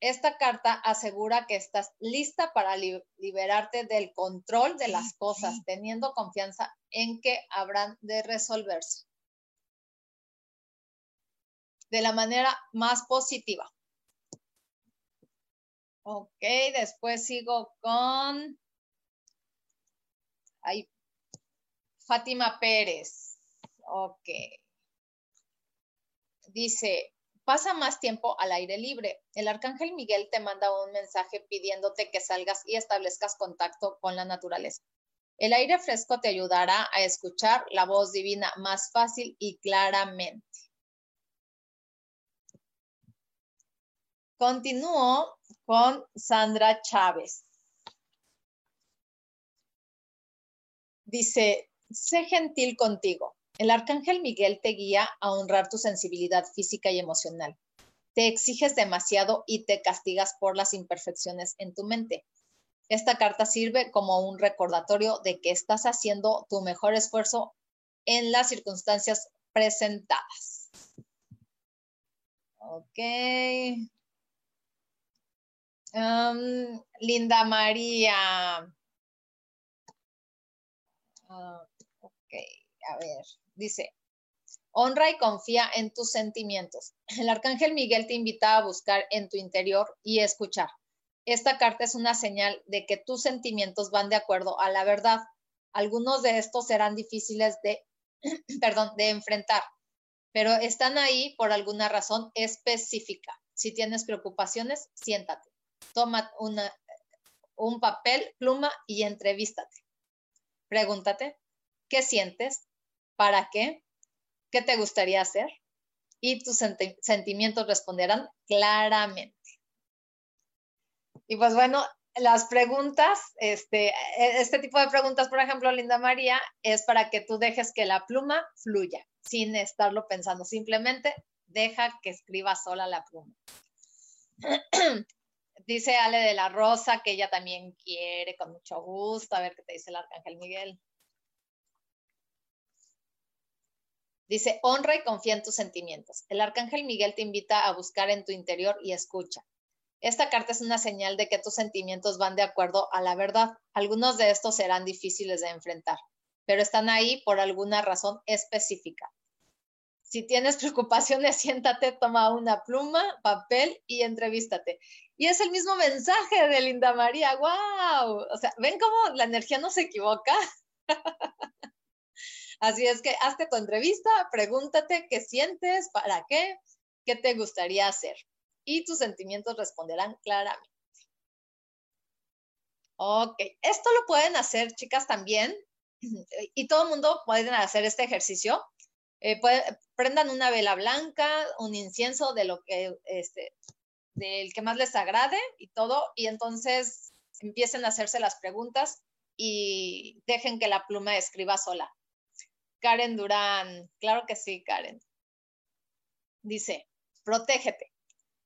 Esta carta asegura que estás lista para liberarte del control de las cosas, teniendo confianza en que habrán de resolverse de la manera más positiva. Ok, después sigo con Fátima Pérez. Ok. Dice, pasa más tiempo al aire libre. El arcángel Miguel te manda un mensaje pidiéndote que salgas y establezcas contacto con la naturaleza. El aire fresco te ayudará a escuchar la voz divina más fácil y claramente. Continúo con Sandra Chávez. Dice, sé gentil contigo. El arcángel Miguel te guía a honrar tu sensibilidad física y emocional. Te exiges demasiado y te castigas por las imperfecciones en tu mente. Esta carta sirve como un recordatorio de que estás haciendo tu mejor esfuerzo en las circunstancias presentadas. Ok. Linda María. Ah, ok, a ver, dice, Honra y confía en tus sentimientos. El arcángel Miguel te invita a buscar en tu interior y escuchar. Esta carta es una señal de que tus sentimientos van de acuerdo a la verdad. Algunos de estos serán difíciles de, (clears throat) perdón, de enfrentar, pero están ahí por alguna razón específica. Si tienes preocupaciones, siéntate. Toma una, un papel, pluma y entrevístate. Pregúntate, ¿qué sientes? ¿Para qué? ¿Qué te gustaría hacer? Y tus sentimientos responderán claramente. Y pues bueno, las preguntas, este, e, este tipo de preguntas, por ejemplo, Linda María, es para que tú dejes que la pluma fluya sin estarlo pensando. Simplemente deja que escriba sola la pluma. (clears throat) dice Ale de la Rosa que ella también quiere, con mucho gusto. A ver qué te dice el Arcángel Miguel. Dice, honra y confía en tus sentimientos. El arcángel Miguel te invita a buscar en tu interior y escucha. Esta carta es una señal de que tus sentimientos van de acuerdo a la verdad. Algunos de estos serán difíciles de enfrentar, pero están ahí por alguna razón específica. Si tienes preocupaciones, (laughs) siéntate, toma una pluma, papel y entrevístate. Y es el mismo mensaje de Linda María. ¡Wow! O sea, ¿ven cómo la energía no se equivoca? (laughs) Así es que hazte tu entrevista, pregúntate qué sientes, para qué, qué te gustaría hacer. Y tus sentimientos responderán claramente. Ok, esto lo pueden hacer chicas también (clears throat) y todo el mundo pueden hacer este ejercicio. Eh, prendan una vela blanca, un incienso de lo que, este, del que más les agrade y todo, y entonces empiecen a hacerse las preguntas y dejen que la pluma escriba sola. Karen Durán, claro que sí, Karen. Dice, protégete.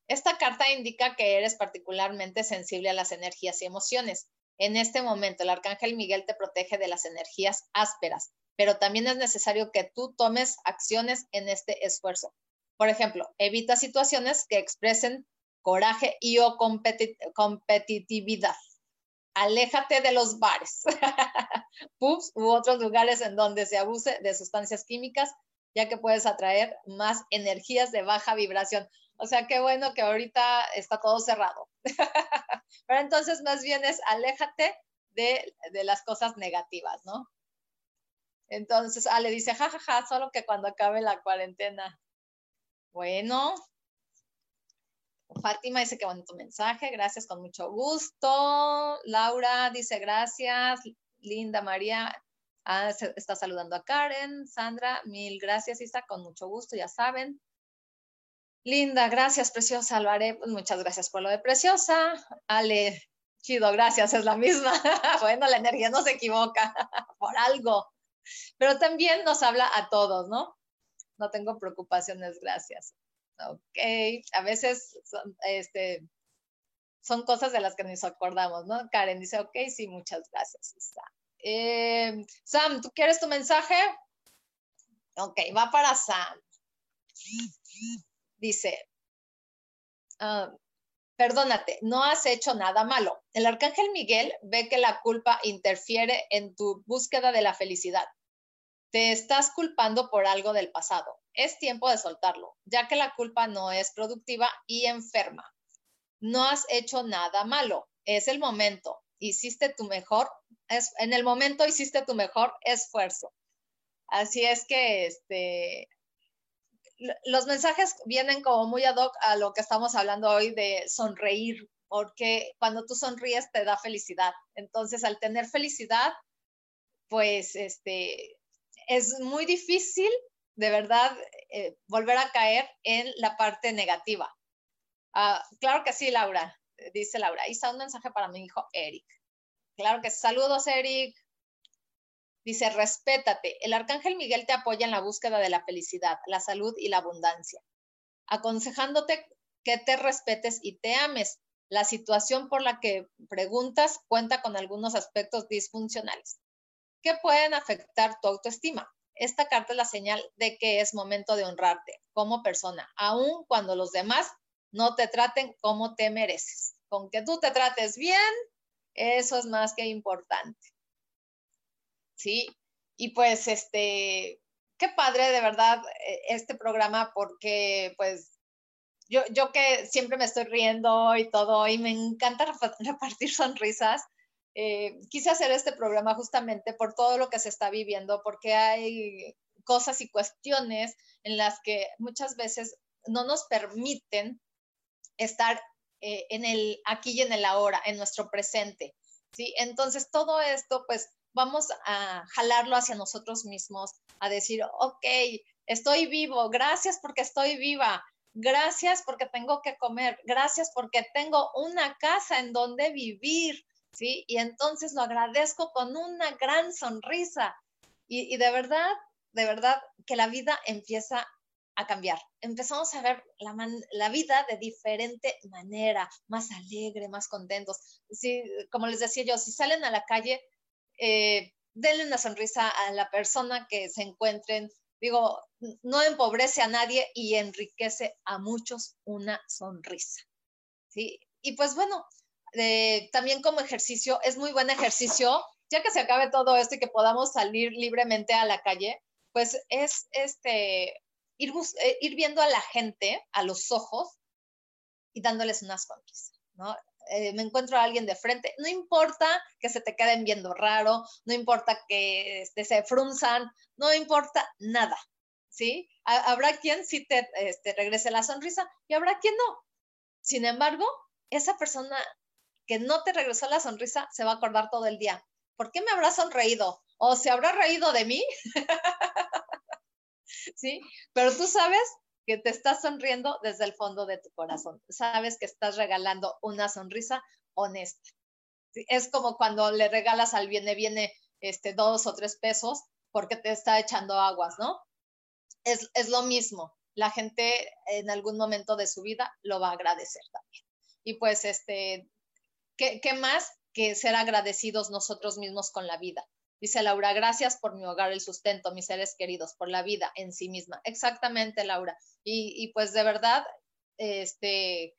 Esta carta indica que eres particularmente sensible a las energías y emociones. En este momento, el arcángel Miguel te protege de las energías ásperas, pero también es necesario que tú tomes acciones en este esfuerzo. Por ejemplo, evita situaciones que expresen coraje y o competitividad aléjate de los bares, (laughs) pubs u otros lugares en donde se abuse de sustancias químicas, ya que puedes atraer más energías de baja vibración. O sea, qué bueno que ahorita está todo cerrado. (laughs) Pero entonces más bien es aléjate de, de las cosas negativas, ¿no? Entonces, Ale dice, jajaja, ja, ja, solo que cuando acabe la cuarentena. Bueno, Fátima dice que bonito mensaje, gracias, con mucho gusto. Laura dice gracias. Linda María ah, está saludando a Karen. Sandra, mil gracias, Isa, con mucho gusto, ya saben. Linda, gracias, preciosa. Lo pues muchas gracias por lo de preciosa. Ale, chido, gracias, es la misma. (laughs) bueno, la energía no se equivoca (laughs) por algo, pero también nos habla a todos, ¿no? No tengo preocupaciones, gracias. Ok, a veces son, este, cosas de las que nos acordamos, ¿no? Karen dice, ok, sí, muchas gracias. Eh, Sam, ¿tú quieres tu mensaje? Ok, va para Sam. Dice, ah, perdónate, no has hecho nada malo. El arcángel Miguel ve que la culpa interfiere en tu búsqueda de la felicidad. Te estás culpando por algo del pasado es tiempo de soltarlo, ya que la culpa no es productiva y enferma. No has hecho nada malo, es el momento. Hiciste tu mejor, es, en el momento hiciste tu mejor esfuerzo. Así es que este, los mensajes vienen como muy ad hoc a lo que estamos hablando hoy de sonreír, porque cuando tú sonríes te da felicidad. Entonces, al tener felicidad, pues este, es muy difícil de verdad eh, volver a caer en la parte negativa. Ah, claro que sí, Laura, dice Laura. Hice un mensaje para mi hijo Eric. Claro que saludos, Eric. Dice, respétate. El arcángel Miguel te apoya en la búsqueda de la felicidad, la salud y la abundancia, aconsejándote que te respetes y te ames. La situación por la que preguntas cuenta con algunos aspectos disfuncionales que pueden afectar tu autoestima esta carta es la señal de que es momento de honrarte como persona, aun cuando los demás no te traten como te mereces. Con que tú te trates bien, eso es más que importante. Sí, y pues este, qué padre de verdad eh, este programa porque pues yo, yo que siempre me estoy riendo y todo y me encanta repartir sonrisas, eh, quise hacer este programa justamente por todo lo que se está viviendo, porque hay cosas y cuestiones en las que muchas veces no nos permiten estar eh, en el aquí y en el ahora, en nuestro presente. ¿sí? Entonces, todo esto, pues vamos a jalarlo hacia nosotros mismos, a decir, ok, estoy vivo, gracias porque estoy viva, gracias porque tengo que comer, gracias porque tengo una casa en donde vivir, ¿sí? Y entonces lo agradezco con una gran sonrisa. Y, y de verdad, de verdad que la vida empieza a cambiar. Empezamos a ver la, la, vida de diferente manera, más alegre, más contentos. Sí, como les decía yo, si salen a la calle, eh, denle una sonrisa a la persona que se encuentren. Digo, no empobrece a nadie y enriquece a muchos una sonrisa. ¿sí? Y pues bueno, también como ejercicio, es muy buen ejercicio, ya que se acabe todo esto y que podamos salir libremente a la calle, pues es este, ir, eh, ir viendo a la gente a los ojos y dándoles una sonrisa, ¿no? Eh, me encuentro a alguien de frente, no importa que se te queden viendo raro, no importa que este, se frunzan, no importa nada, ¿sí? Habrá quien sí te este, regrese la sonrisa y habrá quien no. Sin embargo, esa persona que no te regresó la sonrisa se va a acordar todo el día. ¿Por qué me habrá sonreído? ¿O se habrá reído de mí? (laughs) ¿Sí? Pero tú sabes que te estás sonriendo desde el fondo de tu corazón. Sabes que estás regalando una sonrisa honesta. Es como cuando le regalas al viene, viene este, dos o tres pesos porque te está echando aguas, ¿no? Es, es lo mismo. La gente en algún momento de su vida lo va a agradecer también. Y pues, este, ¿qué, más que ser agradecidos nosotros mismos con la vida? Dice Laura, gracias por mi hogar, el sustento, mis seres queridos, por la vida en sí misma. Exactamente, Laura. Y, pues de verdad, este,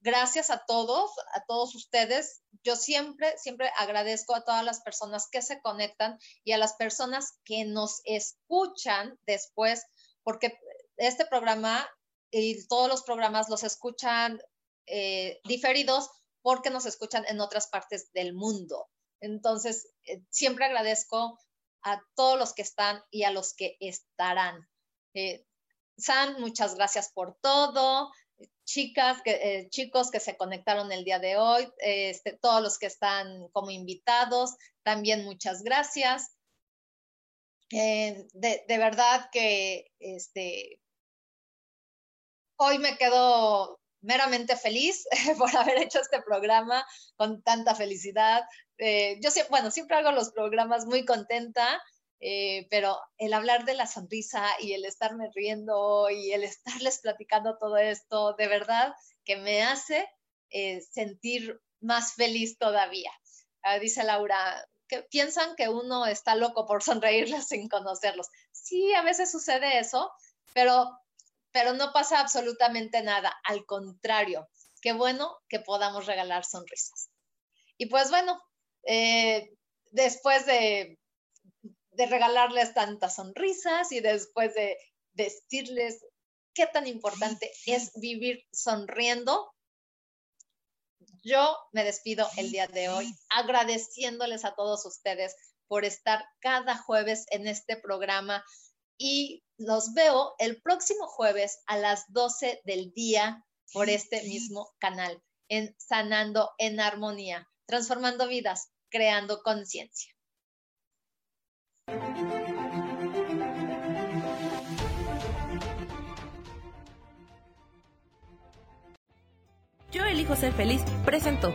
gracias a todos, a todos ustedes. Yo siempre, siempre agradezco a todas las personas que se conectan y a las personas que nos escuchan después, porque este programa y todos los programas los escuchan eh, diferidos porque nos escuchan en otras partes del mundo. Entonces, eh, siempre agradezco a todos los que están y a los que estarán. Eh, San, muchas gracias por todo. Chicas, eh, chicos que se conectaron el día de hoy, este, todos los que están como invitados, también muchas gracias. De, de, verdad que este, hoy me quedo meramente feliz (laughs) por haber hecho este programa con tanta felicidad. Eh, yo siempre, bueno, siempre hago los programas muy contenta, eh, pero el hablar de la sonrisa y el estarme riendo y el estarles platicando todo esto, de verdad que me hace eh, sentir más feliz todavía. Ah, dice Laura, que piensan que uno está loco por sonreírles sin conocerlos. Sí, a veces sucede eso, pero pero no pasa absolutamente nada. Al contrario, qué bueno que podamos regalar sonrisas. Y pues bueno, eh, después de, de regalarles tantas sonrisas y después de decirles qué tan importante es vivir sonriendo, yo me despido el día de hoy agradeciéndoles a todos ustedes por estar cada jueves en este programa y los veo el próximo jueves a las 12 del día por este mismo canal en Sanando en Armonía, transformando vidas, creando conciencia. Yo elijo ser feliz, presento.